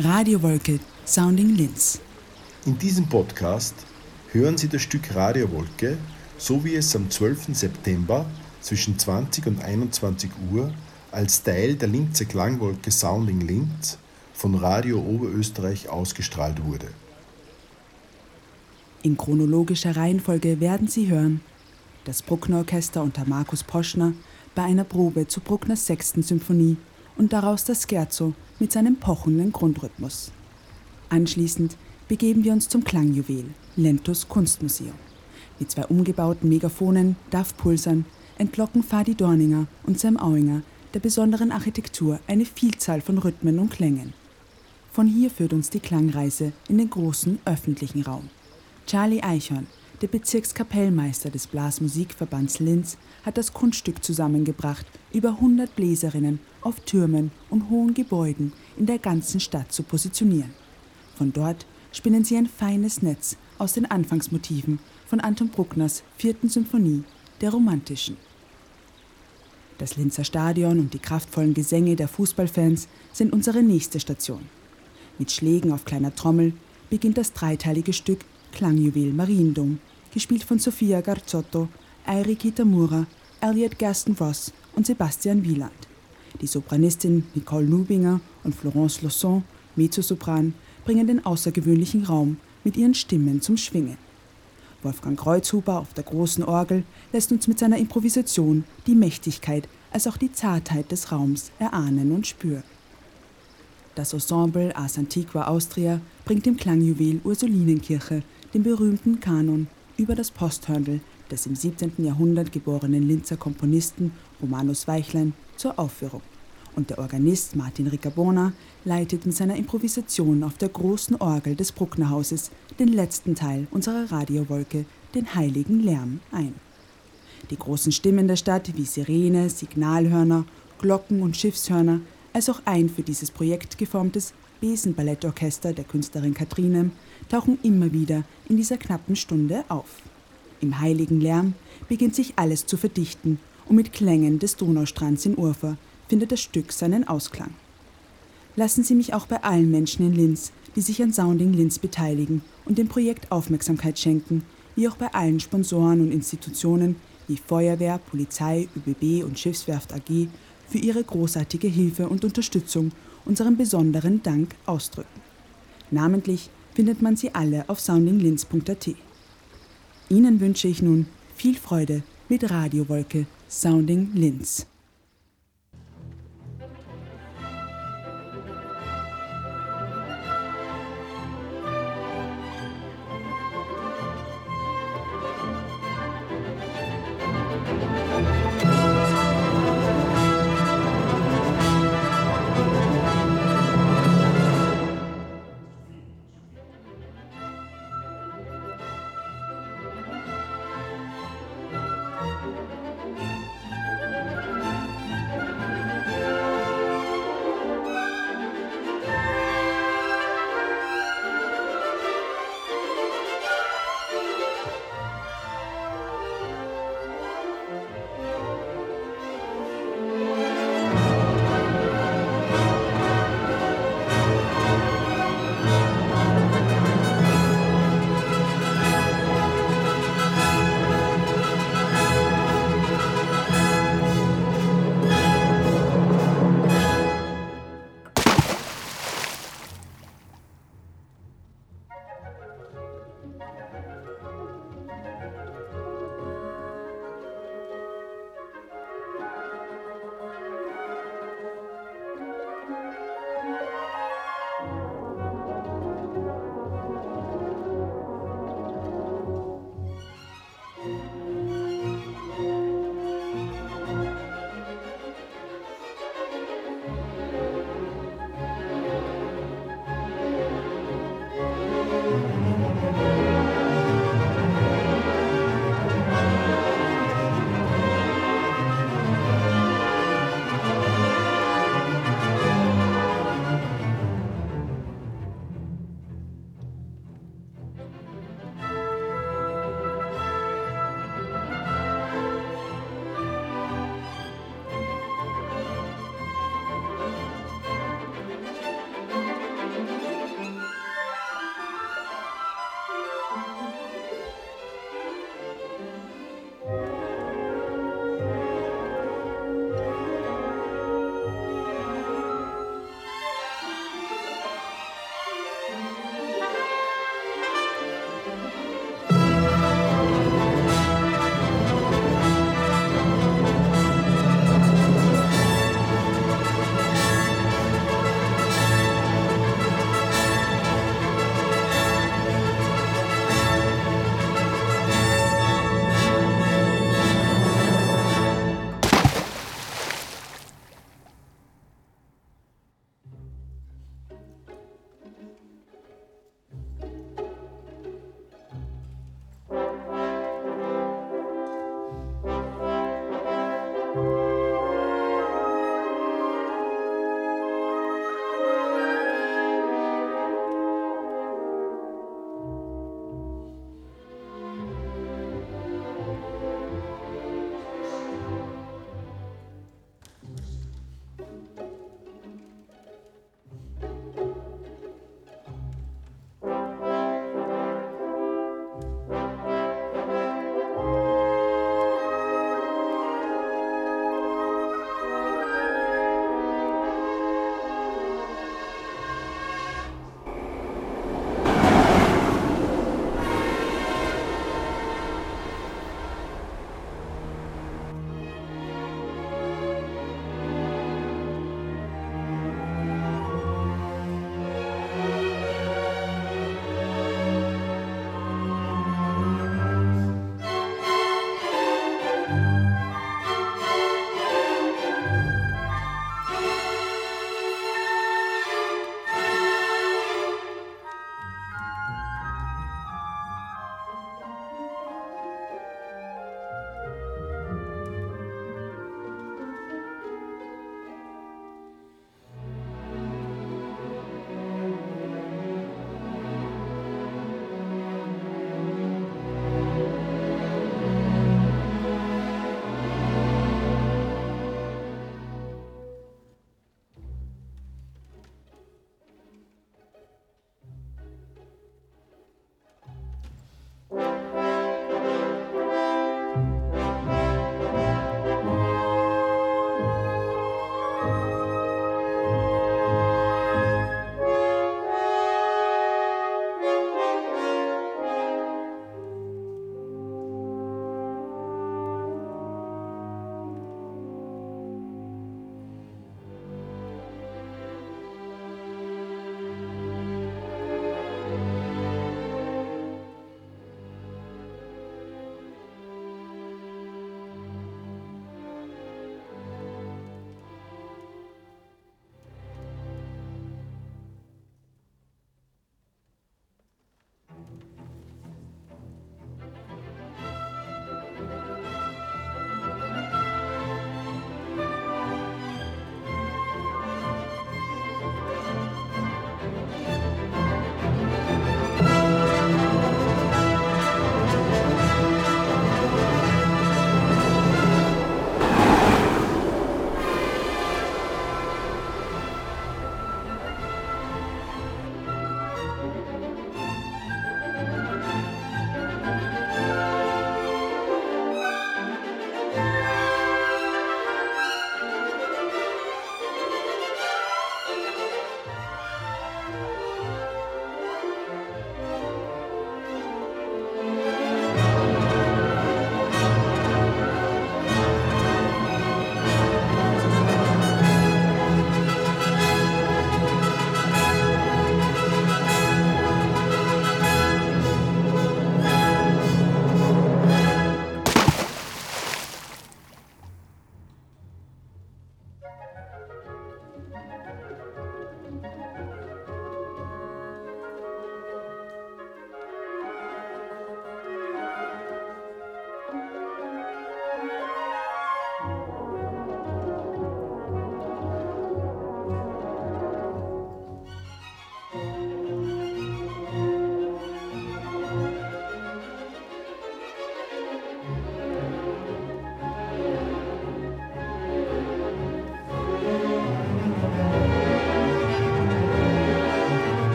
Radiowolke Sounding Linz. In diesem Podcast hören Sie das Stück Radiowolke, so wie es am 12. September zwischen 20 und 21 Uhr als Teil der Linzer Klangwolke Sounding Linz von Radio Oberösterreich ausgestrahlt wurde. In chronologischer Reihenfolge werden Sie hören das Bruckner Orchester unter Markus Poschner bei einer Probe zu Bruckners sechsten Symphonie und daraus das Scherzo mit seinem pochenden Grundrhythmus. Anschließend begeben wir uns zum Klangjuwel Lentus Kunstmuseum. Mit zwei umgebauten Megaphonen darf Pulsern entlocken Fadi Dorninger und Sam Auinger der besonderen Architektur eine Vielzahl von Rhythmen und Klängen. Von hier führt uns die Klangreise in den großen öffentlichen Raum. Charlie Eichhorn, der Bezirkskapellmeister des Blasmusikverbands Linz, hat das Kunststück zusammengebracht, über 100 Bläserinnen auf Türmen und hohen Gebäuden in der ganzen Stadt zu positionieren. Von dort spinnen sie ein feines Netz aus den Anfangsmotiven von Anton Bruckners vierten Symphonie, der romantischen. Das Linzer Stadion und die kraftvollen Gesänge der Fußballfans sind unsere nächste Station. Mit Schlägen auf kleiner Trommel beginnt das dreiteilige Stück Klangjuwel Mariendom, gespielt von Sofia Garzotto, Airi Kitamura, Elliot Gaston Ross und Sebastian Wieland. Die Sopranistin Nicole Nubinger und Florence Losson, Mezzosopran, bringen den außergewöhnlichen Raum mit ihren Stimmen zum Schwingen. Wolfgang Kreuzhuber auf der großen Orgel lässt uns mit seiner Improvisation die Mächtigkeit als auch die Zartheit des Raums erahnen und spüren. Das Ensemble Ars Antiqua Austria bringt dem Klangjuwel Ursulinenkirche den berühmten Kanon über das Posthörnl des im 17. Jahrhundert geborenen Linzer Komponisten Romanus Weichlein zur Aufführung. Und der Organist Martin Riccabona leitet mit seiner Improvisation auf der großen Orgel des Brucknerhauses den letzten Teil unserer Radiowolke, den heiligen Lärm, ein. Die großen Stimmen der Stadt wie Sirene, Signalhörner, Glocken und Schiffshörner, als auch ein für dieses Projekt geformtes Besenballettorchester der Künstlerin Kathrinem tauchen immer wieder in dieser knappen Stunde auf. Im heiligen Lärm beginnt sich alles zu verdichten und mit Klängen des Donaustrands in Urfa findet das Stück seinen Ausklang. Lassen Sie mich auch bei allen Menschen in Linz, die sich an Sounding Linz beteiligen und dem Projekt Aufmerksamkeit schenken, wie auch bei allen Sponsoren und Institutionen wie Feuerwehr, Polizei, ÖBB und Schiffswerft AG für ihre großartige Hilfe und Unterstützung unseren besonderen Dank ausdrücken. Namentlich findet man sie alle auf soundinglinz.at. Ihnen wünsche ich nun viel Freude mit Radiowolke Sounding Linz.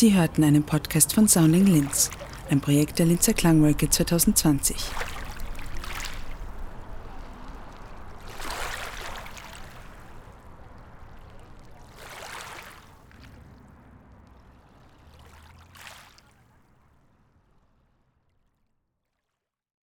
Sie hörten einen Podcast von Sounding Linz, ein Projekt der Linzer Klangwolke 2020.